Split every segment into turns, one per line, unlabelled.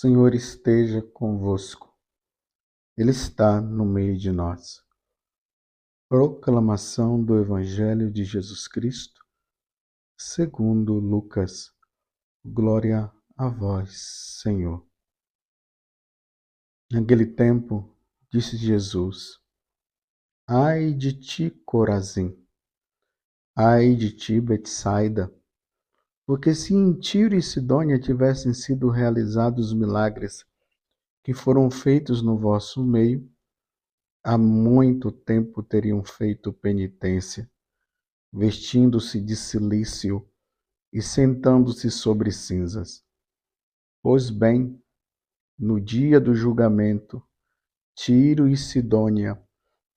Senhor esteja convosco. Ele está no meio de nós. Proclamação do Evangelho de Jesus Cristo, segundo Lucas. Glória a vós, Senhor. Naquele tempo, disse Jesus: Ai de ti, Corazim! Ai de ti, Betsaida! Porque se em Tiro e Sidônia tivessem sido realizados os milagres que foram feitos no vosso meio, há muito tempo teriam feito penitência, vestindo-se de cilício e sentando-se sobre cinzas. Pois bem, no dia do julgamento, Tiro e Sidônia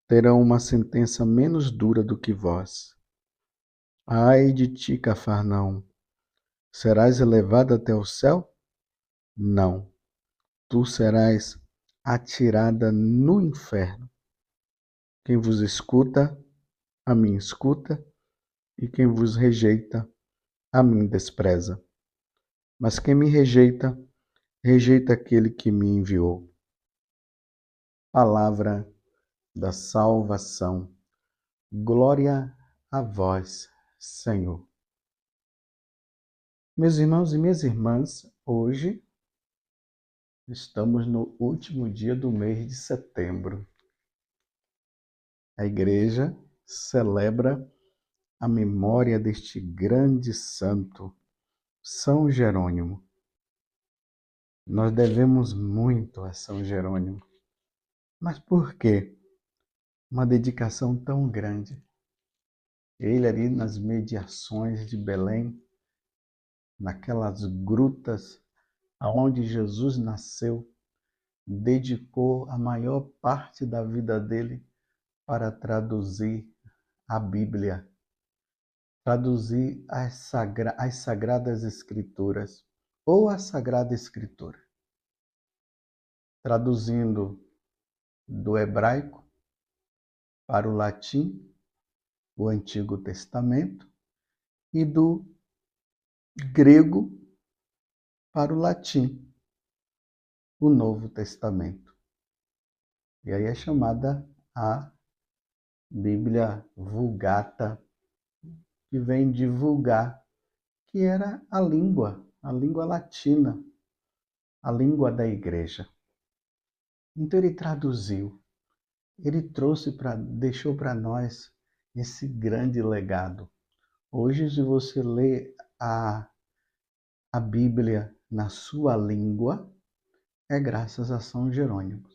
terão uma sentença menos dura do que vós. Ai de ti, Cafarnaum! Serás elevado até o céu? Não, tu serás atirada no inferno. Quem vos escuta, a mim escuta, e quem vos rejeita, a mim despreza. Mas quem me rejeita, rejeita aquele que me enviou. Palavra da salvação. Glória a vós, Senhor. Meus irmãos e minhas irmãs, hoje estamos no último dia do mês de setembro. A igreja celebra a memória deste grande santo, São Jerônimo. Nós devemos muito a São Jerônimo. Mas por que uma dedicação tão grande? Ele ali nas mediações de Belém, naquelas grutas aonde Jesus nasceu, dedicou a maior parte da vida dele para traduzir a Bíblia, traduzir as, sagra as Sagradas Escrituras ou a Sagrada Escritura, traduzindo do hebraico para o latim o Antigo Testamento e do grego para o latim, o Novo Testamento. E aí é chamada a Bíblia Vulgata, que vem de vulgar, que era a língua, a língua latina, a língua da igreja. Então ele traduziu, ele trouxe para, deixou para nós esse grande legado. Hoje, se você lê a, a Bíblia na sua língua, é graças a São Jerônimo.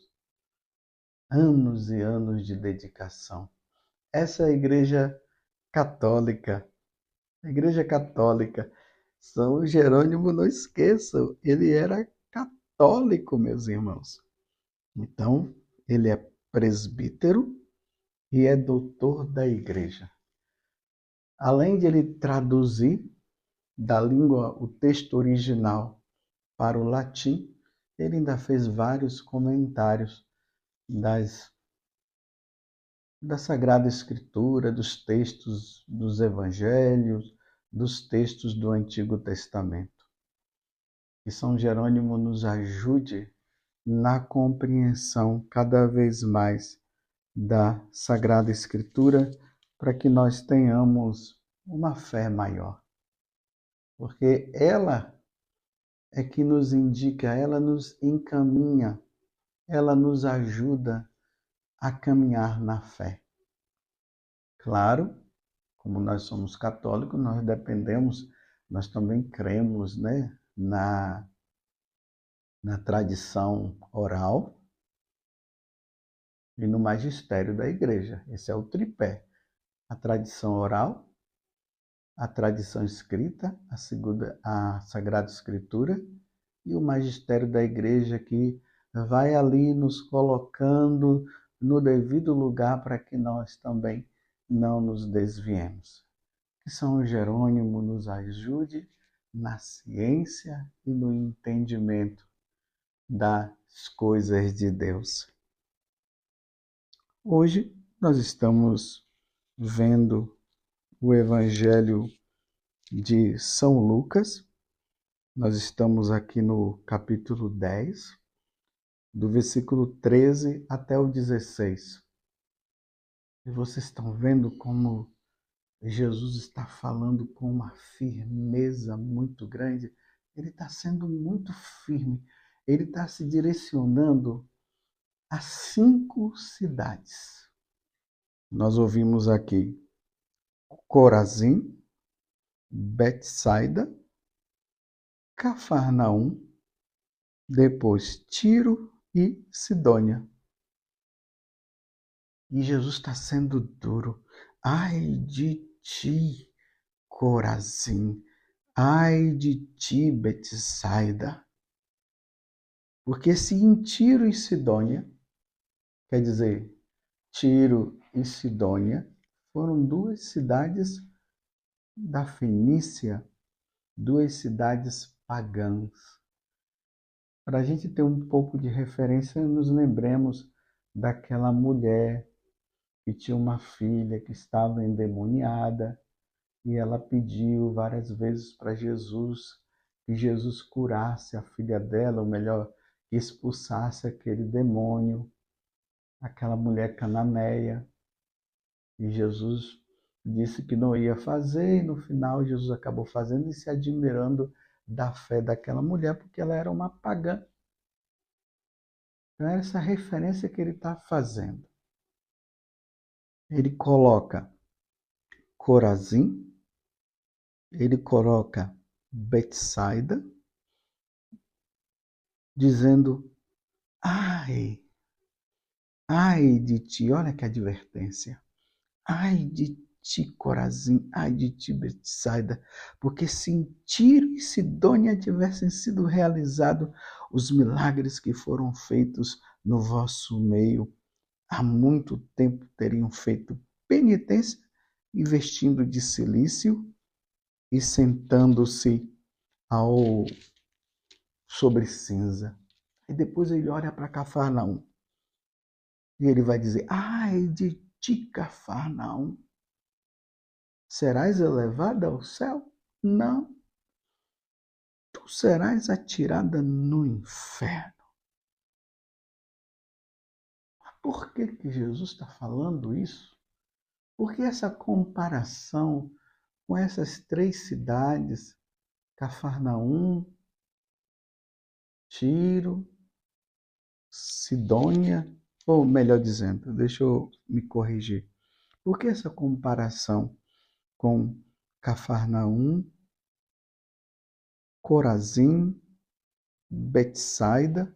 Anos e anos de dedicação. Essa é a Igreja Católica. A Igreja Católica. São Jerônimo, não esqueçam, ele era católico, meus irmãos. Então, ele é presbítero e é doutor da Igreja. Além de ele traduzir da língua o texto original para o latim, ele ainda fez vários comentários das da Sagrada Escritura, dos textos dos evangelhos, dos textos do Antigo Testamento. Que São Jerônimo nos ajude na compreensão cada vez mais da Sagrada Escritura, para que nós tenhamos uma fé maior porque ela é que nos indica, ela nos encaminha, ela nos ajuda a caminhar na fé. Claro, como nós somos católicos, nós dependemos, nós também cremos né, na, na tradição oral e no magistério da igreja. Esse é o tripé. A tradição oral, a tradição escrita, a, segunda, a Sagrada Escritura e o magistério da igreja que vai ali nos colocando no devido lugar para que nós também não nos desviemos. Que São Jerônimo nos ajude na ciência e no entendimento das coisas de Deus. Hoje nós estamos vendo o Evangelho de São Lucas, Nós estamos aqui no capítulo 10, do versículo 13 até o 16. E vocês estão vendo como Jesus está falando com uma firmeza muito grande. Ele está sendo muito firme. Ele está se direcionando a cinco cidades. Nós ouvimos aqui Corazim, Betsaida, Cafarnaum, depois Tiro e Sidônia. E Jesus está sendo duro. Ai de ti, Corazim. Ai de ti, Betsaida. Porque se em Tiro e Sidônia, quer dizer, Tiro e Sidônia foram duas cidades da Fenícia, duas cidades pagãs. Para a gente ter um pouco de referência, nos lembremos daquela mulher que tinha uma filha que estava endemoniada e ela pediu várias vezes para Jesus que Jesus curasse a filha dela, ou melhor, que expulsasse aquele demônio, aquela mulher cananeia. E Jesus disse que não ia fazer, e no final Jesus acabou fazendo e se admirando da fé daquela mulher, porque ela era uma pagã. Então, é essa referência que ele está fazendo ele coloca Corazim, ele coloca Betsaida, dizendo: Ai, ai de ti, olha que advertência, ai de ti, Corazim, ai de ti, Betsaida, porque se em Tiro e Sidônia tivessem sido realizados os milagres que foram feitos no vosso meio, há muito tempo teriam feito penitência, investindo de silício e sentando-se ao sobre cinza. E depois ele olha para Cafarnaum. E ele vai dizer: Ai de ti, Cafarnaum, serás elevada ao céu? Não. Tu serás atirada no inferno. Por que, que Jesus está falando isso? Porque essa comparação com essas três cidades, Cafarnaum, Tiro, Sidônia, ou melhor dizendo, deixa eu me corrigir. Por que essa comparação com Cafarnaum, Corazim, Betsaida,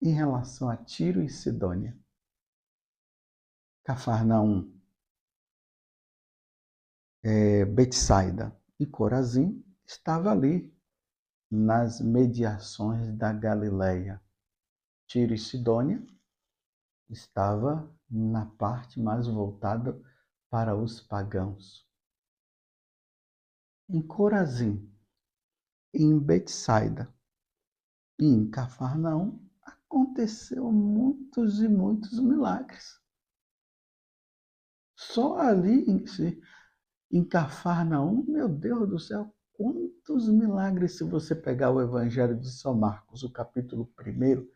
em relação a Tiro e Sidônia? Cafarnaum, é, Betsaida e Corazim estava ali nas mediações da Galileia. Tiro e Sidônia estava na parte mais voltada para os pagãos. Em Corazim, em Betsaida e em Cafarnaum aconteceu muitos e muitos milagres. Só ali em, Cafarnaum, meu Deus do céu, quantos milagres! Se você pegar o Evangelho de São Marcos, o capítulo 1,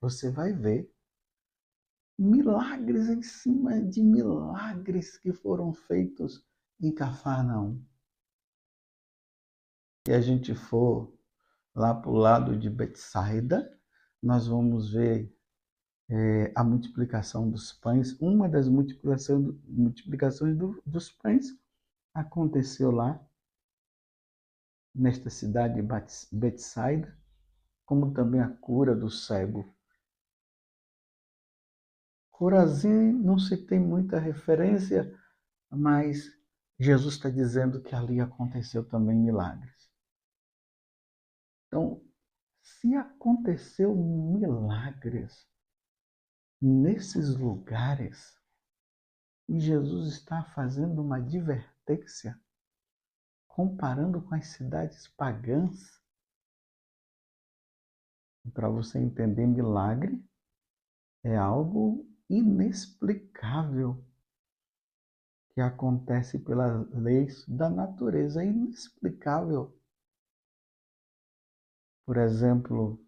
você vai ver milagres em cima de milagres que foram feitos em Cafarnaum. Se a gente for lá para o lado de Betsaida, nós vamos ver é, a multiplicação dos pães, uma das multiplicações, multiplicações do, dos pães aconteceu lá, nesta cidade de Betsaida, como também a cura do cego. Corazim não se tem muita referência, mas Jesus está dizendo que ali aconteceu também milagres. Então, se aconteceu milagres nesses lugares, e Jesus está fazendo uma advertência, comparando com as cidades pagãs. Para você entender, milagre é algo inexplicável que acontece pelas leis da natureza, inexplicável. Por exemplo,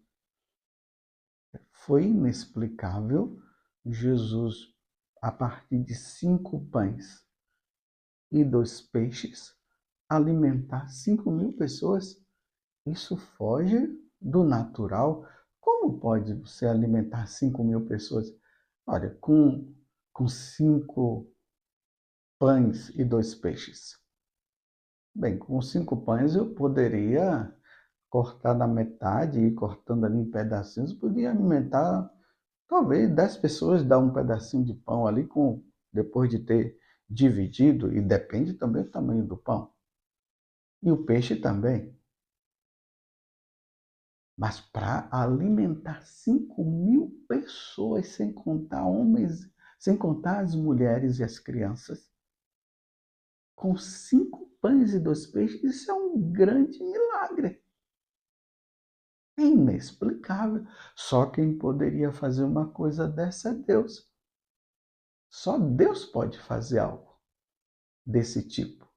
foi inexplicável Jesus, a partir de cinco pães e dois peixes, alimentar cinco mil pessoas. Isso foge do natural. Como pode você alimentar cinco mil pessoas? Olha, com, com cinco pães e dois peixes. Bem, com cinco pães eu poderia cortar na metade e cortando ali em pedacinhos, podia alimentar talvez dez pessoas, dar um pedacinho de pão ali com depois de ter dividido e depende também do tamanho do pão. E o peixe também. Mas para alimentar 5 mil pessoas, sem contar homens, sem contar as mulheres e as crianças, com cinco pães e dois peixes, isso é um grande milagre. Inexplicável. Só quem poderia fazer uma coisa dessa é Deus. Só Deus pode fazer algo desse tipo.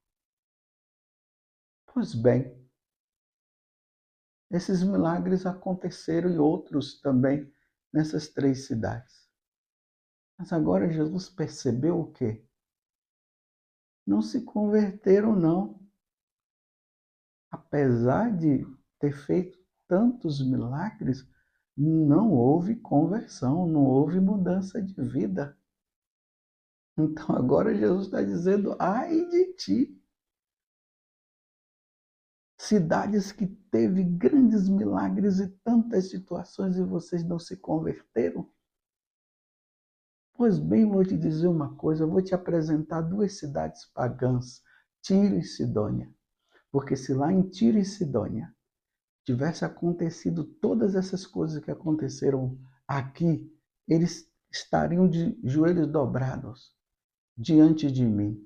Pois bem, esses milagres aconteceram e outros também nessas três cidades. Mas agora Jesus percebeu o quê? Não se converteram, não. Apesar de ter feito tantos milagres, não houve conversão, não houve mudança de vida. Então agora Jesus está dizendo: ai de ti. Cidades que teve grandes milagres e tantas situações e vocês não se converteram. Pois bem, vou te dizer uma coisa, vou te apresentar duas cidades pagãs, Tiro e Sidônia. Porque se lá em Tiro e Sidônia tivesse acontecido todas essas coisas que aconteceram aqui, eles estariam de joelhos dobrados diante de mim.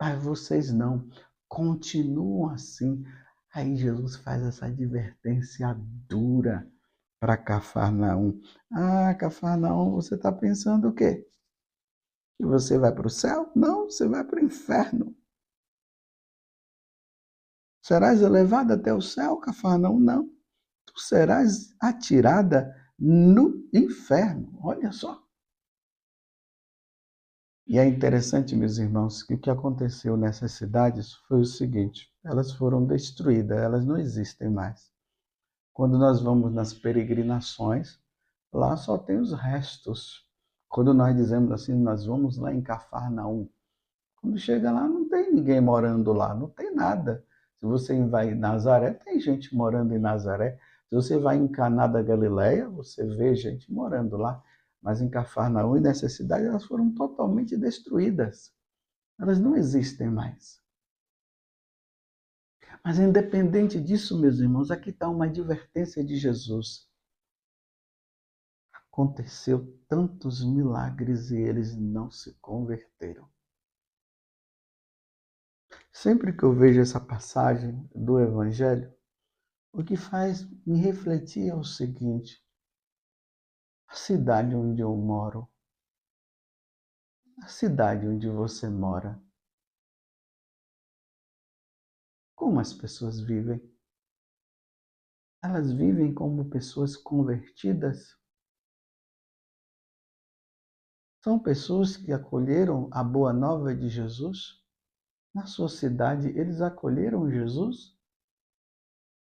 Mas vocês não, continuam assim. Aí Jesus faz essa advertência dura para Cafarnaum. Ah, Cafarnaum, você está pensando o quê? Que você vai para o céu? Não, você vai para o inferno. Serás elevada até o céu, Cafarnaum? Não. Tu serás atirada no inferno. Olha só. E é interessante, meus irmãos, que o que aconteceu nessas cidades foi o seguinte: elas foram destruídas, elas não existem mais. Quando nós vamos nas peregrinações, lá só tem os restos. Quando nós dizemos assim, nós vamos lá em Cafarnaum. Quando chega lá, não tem ninguém morando lá, não tem nada. Se você vai em Nazaré, tem gente morando em Nazaré. Se você vai em Caná da Galileia, você vê gente morando lá. Mas em Cafarnaum e nessa cidade, elas foram totalmente destruídas. Elas não existem mais. Mas independente disso, meus irmãos, aqui está uma advertência de Jesus. Aconteceu tantos milagres e eles não se converteram. Sempre que eu vejo essa passagem do Evangelho, o que faz me refletir é o seguinte: a cidade onde eu moro, a cidade onde você mora, como as pessoas vivem? Elas vivem como pessoas convertidas? São pessoas que acolheram a boa nova de Jesus? Na sua cidade, eles acolheram Jesus?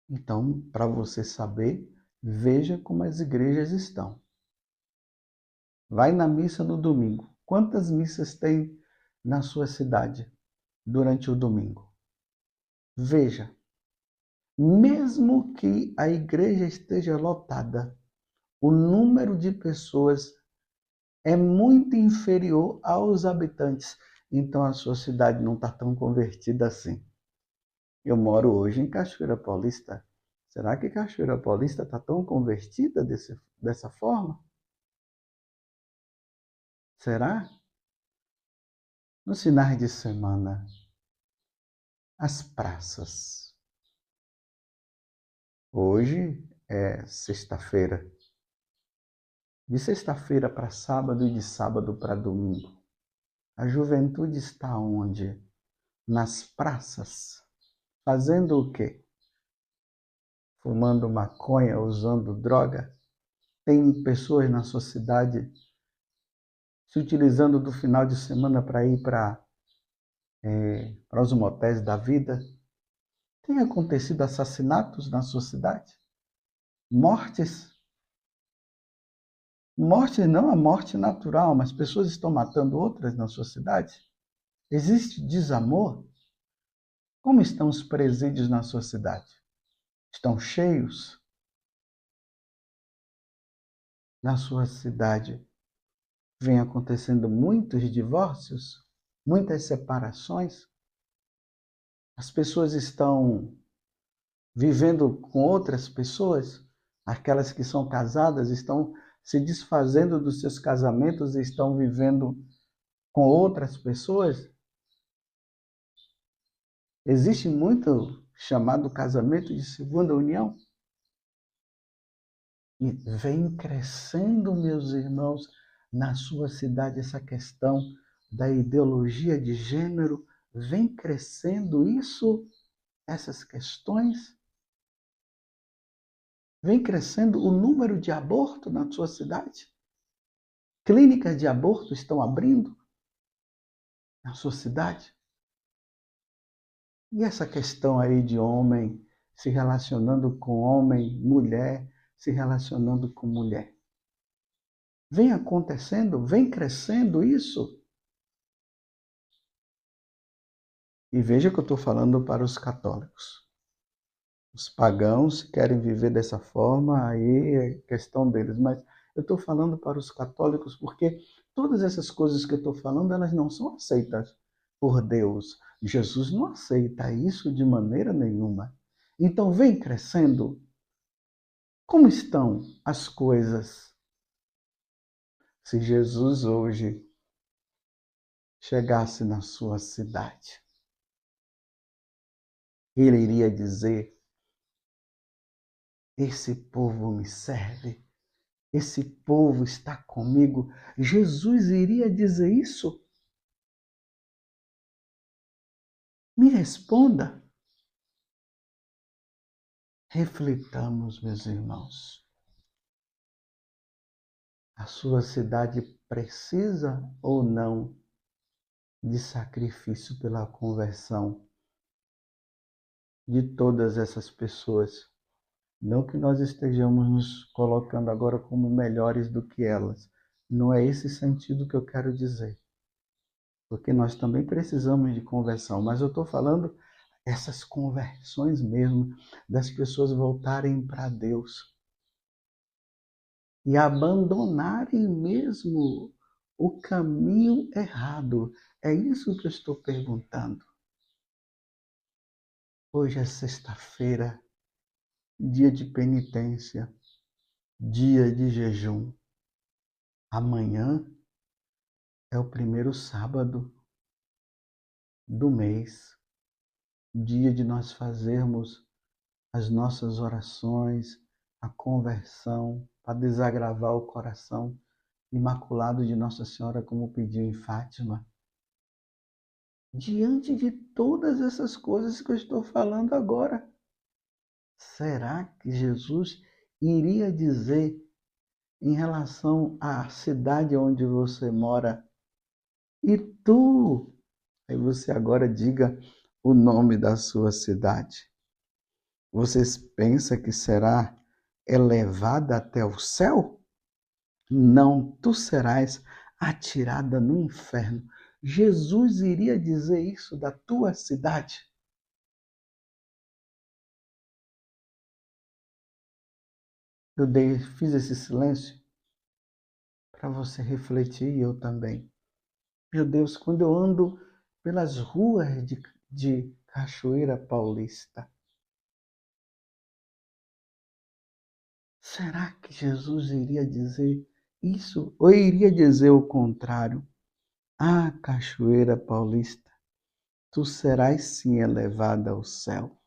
Então, para você saber, veja como as igrejas estão. Vai na missa no domingo. Quantas missas tem na sua cidade durante o domingo? Veja. Mesmo que a igreja esteja lotada, o número de pessoas é muito inferior aos habitantes então a sua cidade não está tão convertida assim. Eu moro hoje em Cachoeira Paulista. Será que Cachoeira Paulista está tão convertida desse, dessa forma? Será? Nos finais de semana, as praças. Hoje é sexta-feira. De sexta-feira para sábado e de sábado para domingo. A juventude está onde? Nas praças. Fazendo o quê? fumando maconha, usando droga. Tem pessoas na sua cidade se utilizando do final de semana para ir para é, para os motéis da vida. Tem acontecido assassinatos na sua cidade? Mortes? Morte não a morte natural, mas pessoas estão matando outras na sua cidade? Existe desamor? Como estão os presídios na sua cidade? Estão cheios? Na sua cidade vem acontecendo muitos divórcios? Muitas separações. As pessoas estão vivendo com outras pessoas, aquelas que são casadas estão se desfazendo dos seus casamentos e estão vivendo com outras pessoas. Existe muito chamado casamento de segunda união. E vem crescendo, meus irmãos, na sua cidade essa questão da ideologia de gênero vem crescendo isso, essas questões? Vem crescendo o número de aborto na sua cidade? Clínicas de aborto estão abrindo na sua cidade? E essa questão aí de homem se relacionando com homem, mulher se relacionando com mulher? Vem acontecendo, vem crescendo isso? E veja que eu estou falando para os católicos. Os pagãos querem viver dessa forma, aí é questão deles. Mas eu estou falando para os católicos porque todas essas coisas que eu estou falando, elas não são aceitas por Deus. Jesus não aceita isso de maneira nenhuma. Então vem crescendo. Como estão as coisas? Se Jesus hoje chegasse na sua cidade, ele iria dizer: Esse povo me serve, esse povo está comigo. Jesus iria dizer isso? Me responda. Reflitamos, meus irmãos. A sua cidade precisa ou não de sacrifício pela conversão de todas essas pessoas. Não que nós estejamos nos colocando agora como melhores do que elas. Não é esse sentido que eu quero dizer. Porque nós também precisamos de conversão. Mas eu estou falando essas conversões mesmo, das pessoas voltarem para Deus e abandonarem mesmo o caminho errado. É isso que eu estou perguntando. Hoje é sexta-feira, dia de penitência, dia de jejum. Amanhã é o primeiro sábado do mês, dia de nós fazermos as nossas orações, a conversão, para desagravar o coração imaculado de Nossa Senhora, como pediu em Fátima diante de todas essas coisas que eu estou falando agora? Será que Jesus iria dizer em relação à cidade onde você mora, e tu? Aí você agora diga o nome da sua cidade. Vocês pensam que será elevada até o céu? Não, tu serás atirada no inferno. Jesus iria dizer isso da tua cidade? Eu dei, fiz esse silêncio para você refletir e eu também. Meu Deus, quando eu ando pelas ruas de, de Cachoeira Paulista, será que Jesus iria dizer isso ou iria dizer o contrário? Ah, Cachoeira Paulista, tu serás sim elevada ao céu.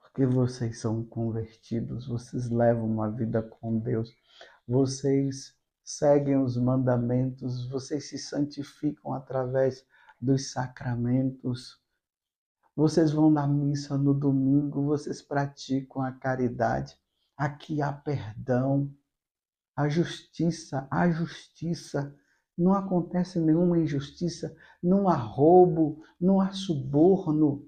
Porque vocês são convertidos, vocês levam uma vida com Deus, vocês seguem os mandamentos, vocês se santificam através dos sacramentos, vocês vão na missa no domingo, vocês praticam a caridade. Aqui há perdão, a justiça, a justiça. Não acontece nenhuma injustiça, não há roubo, não há suborno.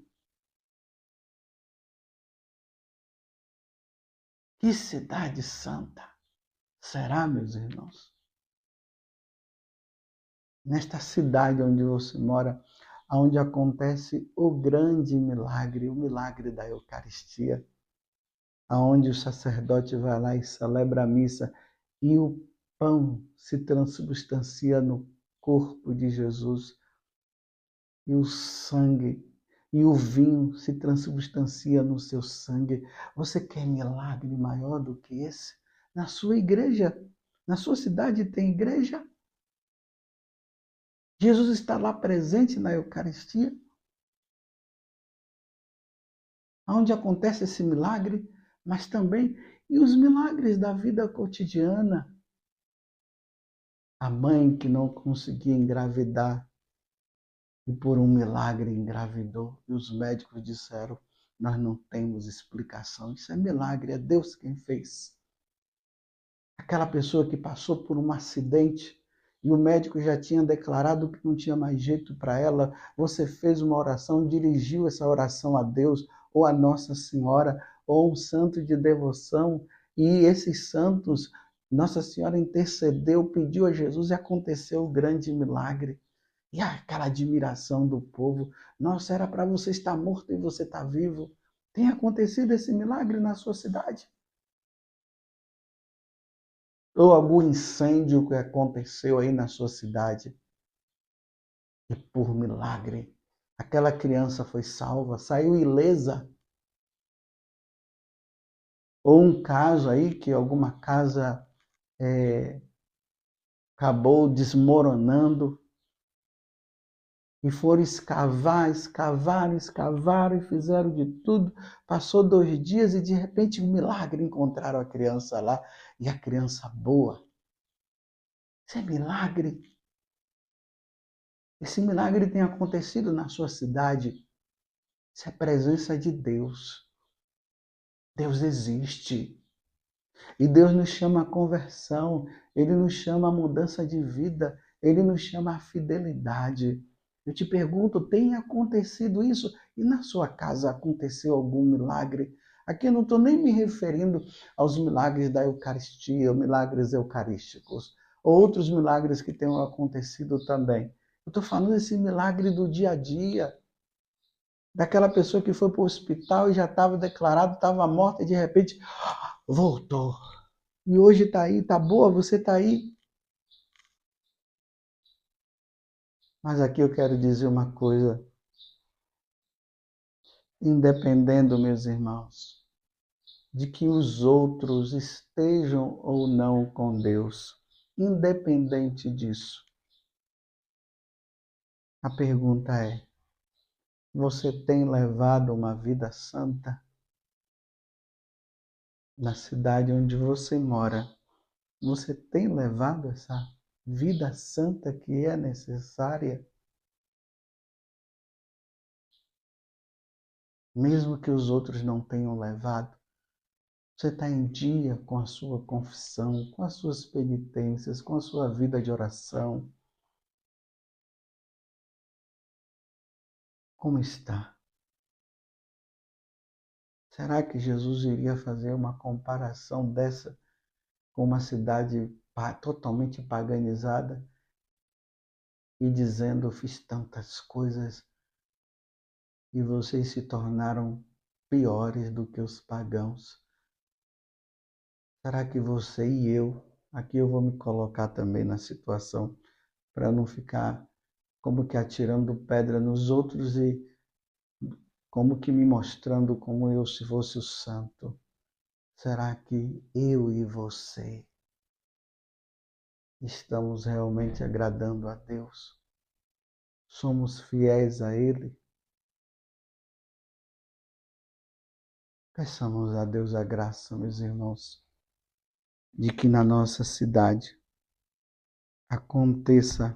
Que cidade santa será, meus irmãos? Nesta cidade onde você mora, onde acontece o grande milagre, o milagre da Eucaristia, aonde o sacerdote vai lá e celebra a missa e o pão se transubstancia no corpo de Jesus e o sangue e o vinho se transubstancia no seu sangue. Você quer milagre maior do que esse? Na sua igreja, na sua cidade tem igreja? Jesus está lá presente na Eucaristia. Onde acontece esse milagre, mas também e os milagres da vida cotidiana. A mãe que não conseguia engravidar e por um milagre engravidou, e os médicos disseram: Nós não temos explicação, isso é milagre, é Deus quem fez. Aquela pessoa que passou por um acidente e o médico já tinha declarado que não tinha mais jeito para ela, você fez uma oração, dirigiu essa oração a Deus ou a Nossa Senhora ou um santo de devoção e esses santos, Nossa Senhora intercedeu, pediu a Jesus e aconteceu o grande milagre. E aquela admiração do povo, nossa, era para você estar morto e você está vivo. Tem acontecido esse milagre na sua cidade? ou algum incêndio que aconteceu aí na sua cidade. E por milagre, aquela criança foi salva, saiu ilesa. Ou um caso aí que alguma casa é, acabou desmoronando e foram escavar, escavar, escavar e fizeram de tudo. Passou dois dias e de repente um milagre encontraram a criança lá e a criança boa. Isso é milagre. Esse milagre tem acontecido na sua cidade. Isso é presença de Deus. Deus existe. E Deus nos chama a conversão, Ele nos chama a mudança de vida, Ele nos chama a fidelidade. Eu te pergunto, tem acontecido isso? E na sua casa aconteceu algum milagre? Aqui eu não estou nem me referindo aos milagres da Eucaristia, milagres eucarísticos, ou outros milagres que tenham acontecido também. Eu estou falando desse milagre do dia a dia, daquela pessoa que foi para o hospital e já estava declarado, estava morta e de repente voltou. E hoje está aí, está boa, você está aí. Mas aqui eu quero dizer uma coisa. Independendo, meus irmãos, de que os outros estejam ou não com Deus, independente disso, a pergunta é: você tem levado uma vida santa? Na cidade onde você mora, você tem levado essa vida santa que é necessária, mesmo que os outros não tenham levado. Você está em dia com a sua confissão, com as suas penitências, com a sua vida de oração. Como está? Será que Jesus iria fazer uma comparação dessa com uma cidade totalmente paganizada e dizendo: Fiz tantas coisas e vocês se tornaram piores do que os pagãos. Será que você e eu, aqui eu vou me colocar também na situação para não ficar como que atirando pedra nos outros e como que me mostrando como eu se fosse o santo. Será que eu e você estamos realmente agradando a Deus? Somos fiéis a Ele? Peçamos a Deus a graça, meus irmãos, de que na nossa cidade aconteça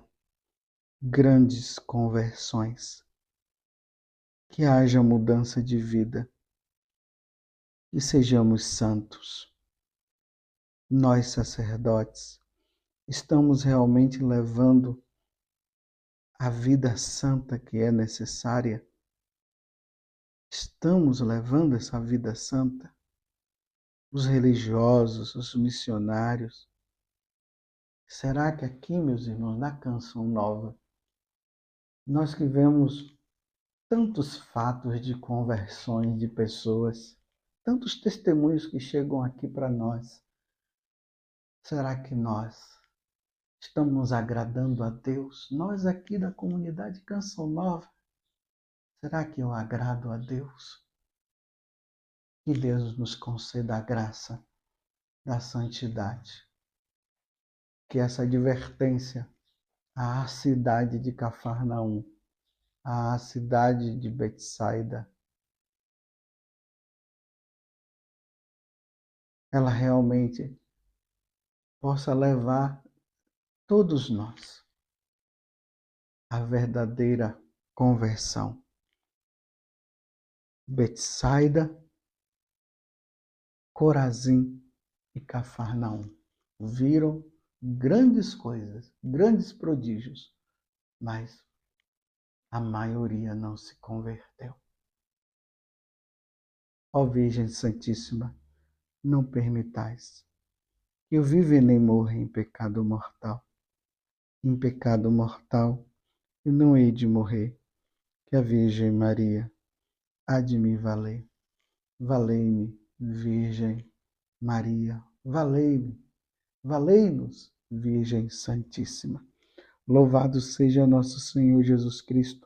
grandes conversões, que haja mudança de vida e sejamos santos. Nós, sacerdotes, estamos realmente levando a vida santa que é necessária? Estamos levando essa vida santa? Os religiosos, os missionários? Será que aqui, meus irmãos, na Canção Nova, nós que vemos tantos fatos de conversões de pessoas, tantos testemunhos que chegam aqui para nós, será que nós Estamos agradando a Deus? Nós aqui da comunidade Canção Nova, será que eu agrado a Deus? Que Deus nos conceda a graça da santidade. Que essa advertência à cidade de Cafarnaum, à cidade de Betsaida, ela realmente possa levar todos nós, a verdadeira conversão. Betsaida, Corazim e Cafarnaum viram grandes coisas, grandes prodígios, mas a maioria não se converteu. Ó Virgem Santíssima, não permitais que eu viva nem morra em pecado mortal em pecado mortal, e não hei de morrer, que a Virgem Maria há de me valer. Valei-me, Virgem Maria, valei-me, valei-nos, Virgem Santíssima. Louvado seja nosso Senhor Jesus Cristo,